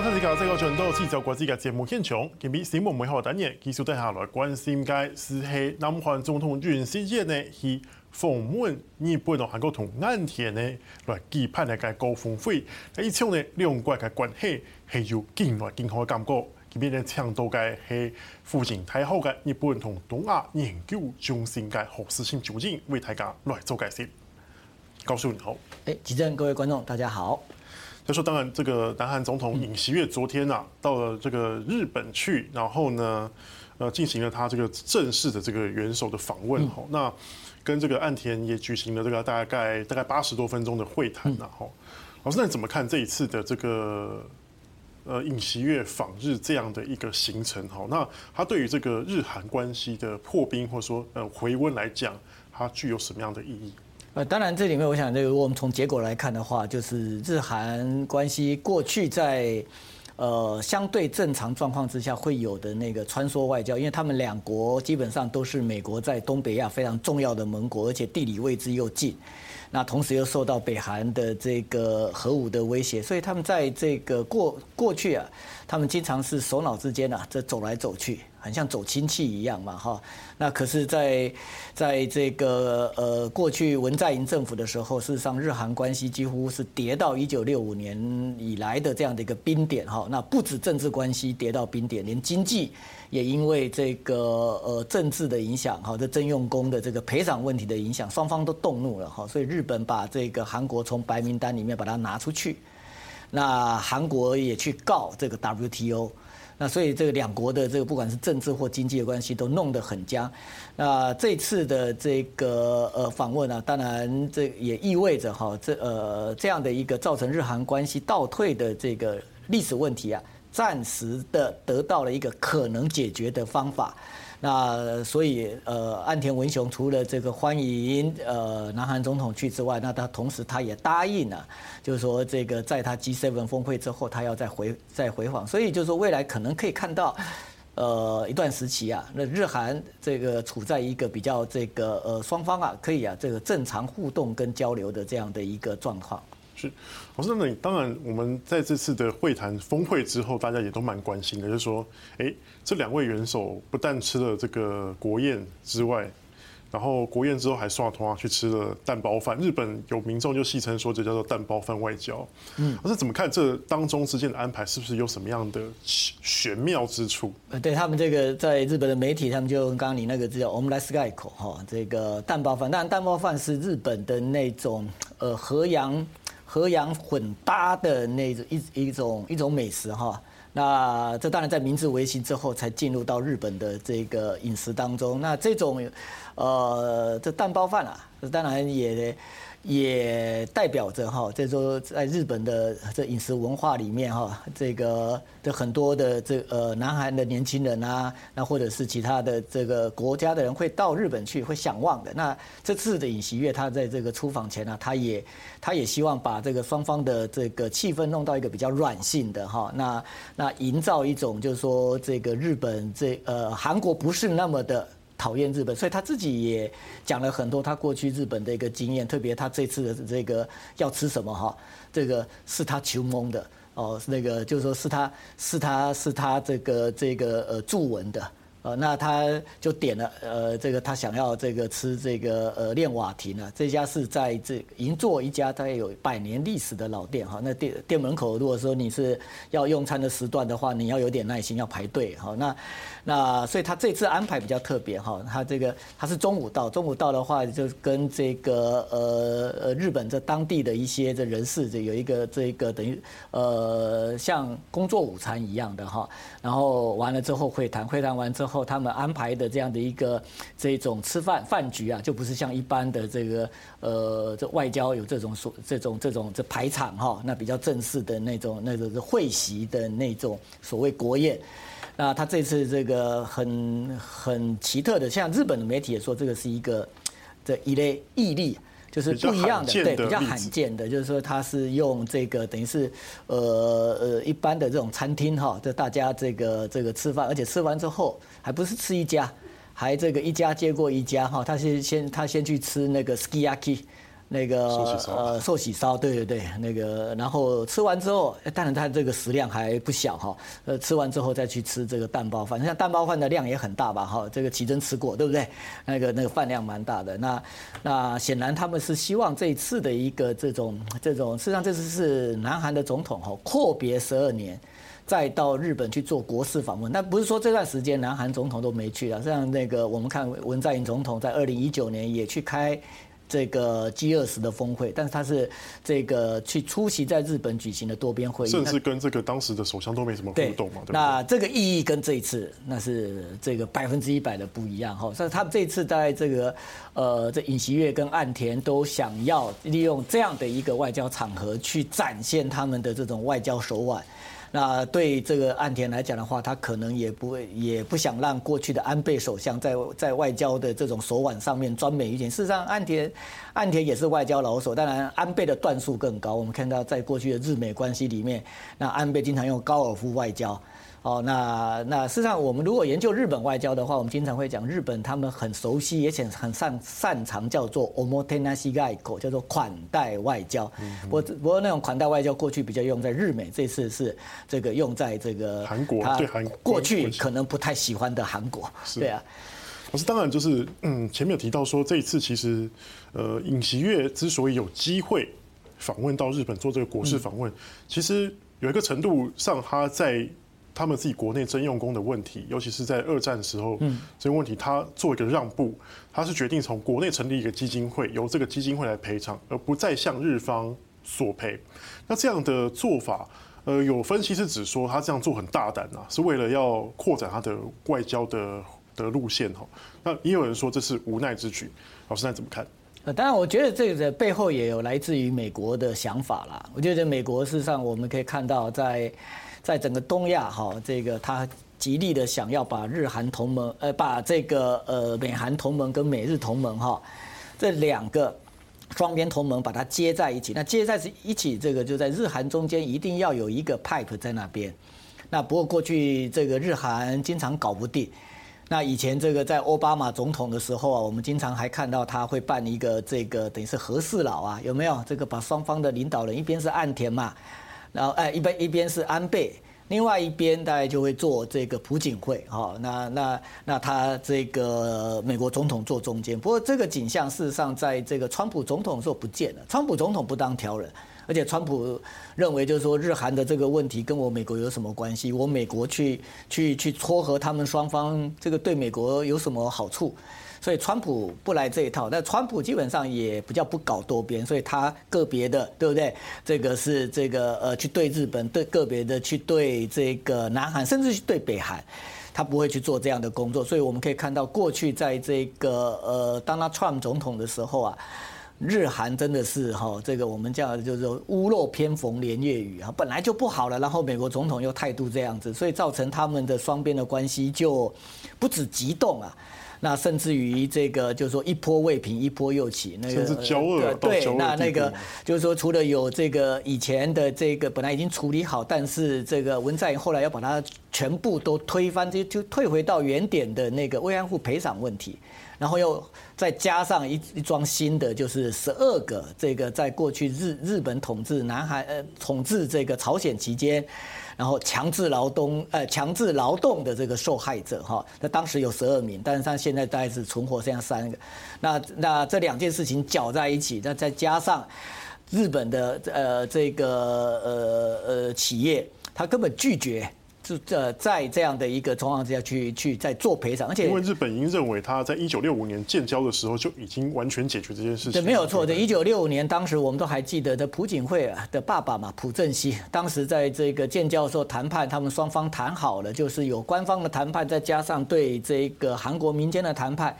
刚才是讲这个全都聚焦国际嘅节目现场，今日新闻媒体单元继续带下来关心嘅是系南韩总统尹锡悦呢去访问日本同韩国同岸田呢来举办嘅高峰会，一场呢两国嘅关系。系有更来更好嘅感觉。今日呢倡导嘅系复兴太好嘅日本同东亚研究中心嘅何世信主任为大家来做解释。高叔你好，哎，吉正各位观众大家好。他说：“当然，这个南韩总统尹锡悦昨天啊，到了这个日本去，然后呢，呃，进行了他这个正式的这个元首的访问。哈，那跟这个岸田也举行了这个大概大概八十多分钟的会谈。然后，老师，那你怎么看这一次的这个呃尹锡悦访日这样的一个行程？哈，那他对于这个日韩关系的破冰或者说呃回温来讲，它具有什么样的意义？”呃，当然，这里面我想，这个我们从结果来看的话，就是日韩关系过去在呃相对正常状况之下会有的那个穿梭外交，因为他们两国基本上都是美国在东北亚非常重要的盟国，而且地理位置又近，那同时又受到北韩的这个核武的威胁，所以他们在这个过过去啊，他们经常是首脑之间啊，这走来走去。很像走亲戚一样嘛，哈。那可是，在在这个呃过去文在寅政府的时候，事实上日韩关系几乎是跌到一九六五年以来的这样的一个冰点，哈。那不止政治关系跌到冰点，连经济也因为这个呃政治的影响，哈，这征用工的这个赔偿问题的影响，双方都动怒了，哈。所以日本把这个韩国从白名单里面把它拿出去，那韩国也去告这个 WTO。那所以这个两国的这个不管是政治或经济的关系都弄得很僵。那这次的这个呃访问呢，当然这也意味着哈这呃这样的一个造成日韩关系倒退的这个历史问题啊，暂时的得到了一个可能解决的方法。那所以呃岸田文雄除了这个欢迎呃南韩总统去之外，那他同时他也答应了，就是说这个在他 G7 峰会之后，他要再回再回访，所以就是说未来可能可以看到呃一段时期啊，那日韩这个处在一个比较这个呃双方啊可以啊这个正常互动跟交流的这样的一个状况。是，我说那你当然，我们在这次的会谈峰会之后，大家也都蛮关心的，就是说，哎，这两位元首不但吃了这个国宴之外，然后国宴之后还刷通啊去吃了蛋包饭。日本有民众就戏称说，这叫做蛋包饭外交。嗯，我说怎么看这当中之间的安排，是不是有什么样的玄妙之处？呃，对他们这个在日本的媒体，他们就用刚刚你那个字叫 omelette gaiko 哈，这个蛋包饭。当然，蛋包饭是日本的那种呃河洋。河洋混搭的那种一一种一种美食哈，那这当然在明治维新之后才进入到日本的这个饮食当中。那这种呃这蛋包饭啊，当然也。也代表着哈，这说在日本的这饮食文化里面哈，这个这很多的这呃南韩的年轻人啊，那或者是其他的这个国家的人会到日本去，会想望的。那这次的尹锡悦他在这个出访前呢，他也他也希望把这个双方的这个气氛弄到一个比较软性的哈，那那营造一种就是说这个日本这呃韩国不是那么的。讨厌日本，所以他自己也讲了很多他过去日本的一个经验，特别他这次的这个要吃什么哈，这个是他求蒙的哦，那个就是说是他是他是他这个这个呃驻文的。那他就点了，呃，这个他想要这个吃这个呃练瓦亭啊，这家是在这银座一家大概有百年历史的老店哈。那店店门口如果说你是要用餐的时段的话，你要有点耐心，要排队哈。那那所以他这次安排比较特别哈，他这个他是中午到，中午到的话就跟这个呃呃日本这当地的一些这人士这有一个这个等于呃像工作午餐一样的哈，然后完了之后会谈，会谈完之后。他们安排的这样的一个这种吃饭饭局啊，就不是像一般的这个呃这外交有这种所这种这种这排场哈，那比较正式的那种那种会席的那种所谓国宴。那他这次这个很很奇特的，像日本的媒体也说，这个是一个这一类毅力。就是不一样的，对，比较罕见的，就是说他是用这个等于是呃呃一般的这种餐厅哈，就大家这个这个吃饭，而且吃完之后还不是吃一家，还这个一家接过一家哈，他先先他先去吃那个 sukiyaki，那个呃寿喜烧，对对对，那个然后吃完之后，当然它这个食量还不小哈，呃吃完之后再去吃这个蛋包饭，像蛋包饭的量也很大吧哈，这个奇珍吃过对不对？那个那个饭量蛮大的，那那显然他们是希望这一次的一个这种这种，事实上这次是南韩的总统哈阔别十二年。再到日本去做国事访问，那不是说这段时间南韩总统都没去了。像那个我们看文在寅总统在二零一九年也去开这个 G 二十的峰会，但是他是这个去出席在日本举行的多边会议，甚至跟这个当时的首相都没什么互动嘛。对，那这个意义跟这一次那是这个百分之一百的不一样哈。所以他们这一次在这个呃这尹锡悦跟岸田都想要利用这样的一个外交场合去展现他们的这种外交手腕。那对这个岸田来讲的话，他可能也不会，也不想让过去的安倍首相在在外交的这种手腕上面专美一点。事实上，岸田岸田也是外交老手，当然安倍的段数更高。我们看到在过去的日美关系里面，那安倍经常用高尔夫外交。哦，那那事实上，我们如果研究日本外交的话，我们经常会讲日本他们很熟悉，也且很擅擅长叫做 omotenashi 外交，叫做款待外交。不过不过那种款待外交过去比较用在日美，这次是这个用在这个韩国，对韩过去可能不太喜欢的韩国。对啊，可是当然就是嗯，前面有提到说这一次其实呃尹锡悦之所以有机会访问到日本做这个国事访问，其实有一个程度上他在。他们自己国内征用工的问题，尤其是在二战时候，嗯这个问题他做一个让步，他是决定从国内成立一个基金会，由这个基金会来赔偿，而不再向日方索赔。那这样的做法，呃，有分析是指说他这样做很大胆啊，是为了要扩展他的外交的的路线哈。那也有人说这是无奈之举，老师那怎么看？呃，当然，我觉得这个背后也有来自于美国的想法啦。我觉得美国事实上我们可以看到在。在整个东亚哈，这个他极力的想要把日韩同盟，呃，把这个呃美韩同盟跟美日同盟哈，这两个双边同盟把它接在一起。那接在一起，这个就在日韩中间一定要有一个 pipe 在那边。那不过过去这个日韩经常搞不定。那以前这个在奥巴马总统的时候啊，我们经常还看到他会办一个这个等于是和事佬啊，有没有？这个把双方的领导人一边是岸田嘛。然后哎，一边一边是安倍，另外一边大概就会做这个朴槿惠哈。那那那他这个美国总统坐中间。不过这个景象事实上在这个川普总统的时候不见了。川普总统不当挑人，而且川普认为就是说日韩的这个问题跟我美国有什么关系？我美国去去去撮合他们双方，这个对美国有什么好处？所以川普不来这一套，但川普基本上也比较不搞多边，所以他个别的，对不对？这个是这个呃，去对日本，对个别的去对这个南韩，甚至去对北韩，他不会去做这样的工作。所以我们可以看到，过去在这个呃当他 Trump 总统的时候啊，日韩真的是哈，这个我们叫就是屋漏偏逢连夜雨啊，本来就不好了，然后美国总统又态度这样子，所以造成他们的双边的关系就不止激动啊。那甚至于这个就是说一波未平一波又起，那个甚至交恶对，那那个就是说除了有这个以前的这个本来已经处理好，但是这个文在寅后来要把它全部都推翻，就就退回到原点的那个慰安妇赔偿问题，然后又再加上一一桩新的，就是十二个这个在过去日日本统治南海呃统治这个朝鲜期间。然后强制劳动，呃，强制劳动的这个受害者哈，那当时有十二名，但是他现在大概是存活剩下三个，那那这两件事情搅在一起，那再加上日本的呃这个呃呃企业，他根本拒绝。是呃，在这样的一个状况之下去去在做赔偿，而且因为日本已经认为他在一九六五年建交的时候就已经完全解决这件事情。对，没有错。对，一九六五年当时我们都还记得的朴槿惠的爸爸嘛，朴正熙，当时在这个建交的时候谈判，他们双方谈好了，就是有官方的谈判，再加上对这个韩国民间的谈判。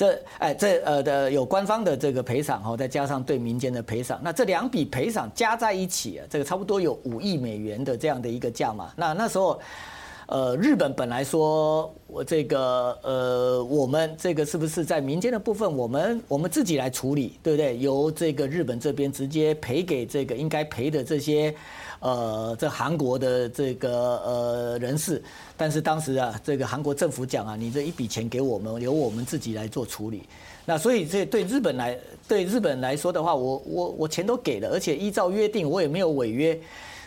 这哎，这呃的有官方的这个赔偿哈，再加上对民间的赔偿，那这两笔赔偿加在一起啊，这个差不多有五亿美元的这样的一个价嘛。那那时候，呃，日本本来说我这个呃，我们这个是不是在民间的部分，我们我们自己来处理，对不对？由这个日本这边直接赔给这个应该赔的这些。呃，这韩国的这个呃人士，但是当时啊，这个韩国政府讲啊，你这一笔钱给我们，由我们自己来做处理。那所以这对日本来，对日本来说的话，我我我钱都给了，而且依照约定，我也没有违约。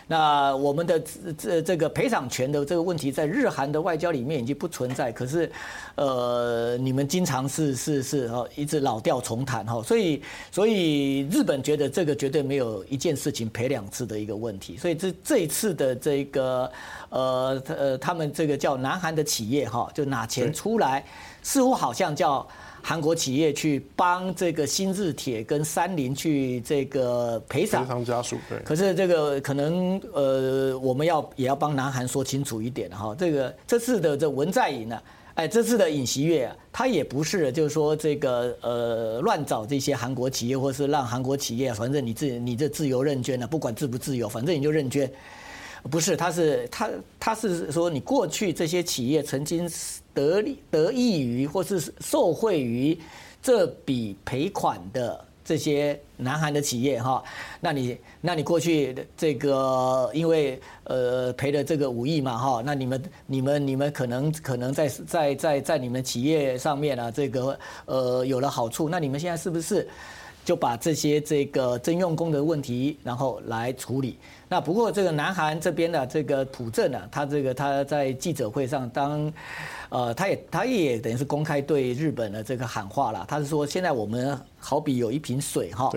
那我们的这这个赔偿权的这个问题，在日韩的外交里面已经不存在。可是，呃，你们经常是是是哦，一直老调重弹哈，所以所以日本觉得这个绝对没有一件事情赔两次的一个问题。所以这这一次的这个呃呃，他们这个叫南韩的企业哈，就拿钱出来，似乎好像叫。韩国企业去帮这个新日铁跟三菱去这个赔偿，赔偿家属对。可是这个可能呃，我们要也要帮南韩说清楚一点哈。这个这次的这文在寅呢，哎，这次的尹锡悦啊，他也不是就是说这个呃乱找这些韩国企业，或是让韩国企业反正你自你这自由认捐了，不管自不自由，反正你就认捐。不是，他是他他是说你过去这些企业曾经。得利得益于或是受惠于这笔赔款的这些南韩的企业哈，那你那你过去这个因为呃赔了这个五亿嘛哈，那你们你们你们可能可能在在在在你们企业上面啊这个呃有了好处，那你们现在是不是？就把这些这个征用工的问题，然后来处理。那不过这个南韩这边的这个朴正啊，他这个他在记者会上当，呃，他也他也等于是公开对日本的这个喊话了。他是说，现在我们好比有一瓶水哈，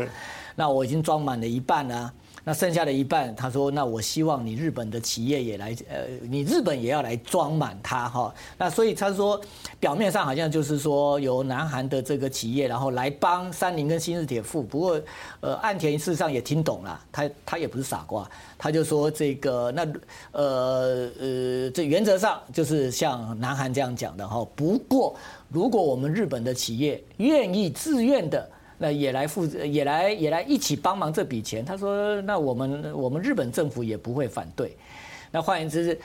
那我已经装满了一半了。那剩下的一半，他说：“那我希望你日本的企业也来，呃，你日本也要来装满它哈。那所以他说，表面上好像就是说由南韩的这个企业，然后来帮三菱跟新日铁付。不过，呃，岸田事实上也听懂了，他他也不是傻瓜，他就说这个那呃呃，这原则上就是像南韩这样讲的哈。不过，如果我们日本的企业愿意自愿的。”那也来负责，也来也来一起帮忙这笔钱。他说：“那我们我们日本政府也不会反对。”那换言之，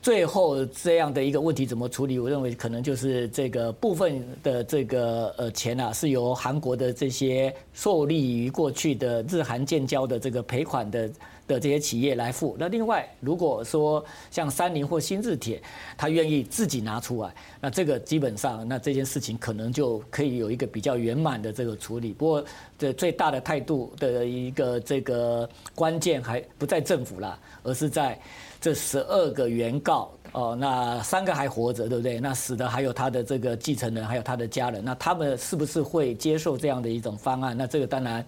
最后这样的一个问题怎么处理？我认为可能就是这个部分的这个呃钱啊，是由韩国的这些受利于过去的日韩建交的这个赔款的。的这些企业来付。那另外，如果说像三菱或新日铁，他愿意自己拿出来，那这个基本上，那这件事情可能就可以有一个比较圆满的这个处理。不过，这最大的态度的一个这个关键还不在政府啦，而是在这十二个原告哦，那三个还活着，对不对？那死的还有他的这个继承人，还有他的家人，那他们是不是会接受这样的一种方案？那这个当然。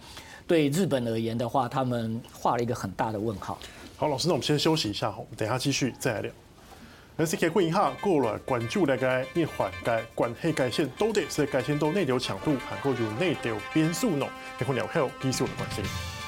对日本而言的话，他们画了一个很大的问号。好，老师，那我们先休息一下，我们等一下继续再来聊。NCK 会议哈过了，关注那个一环概关黑改线都得是改线都内流强度，还够有内流变数呢，结婚聊后继续的关系。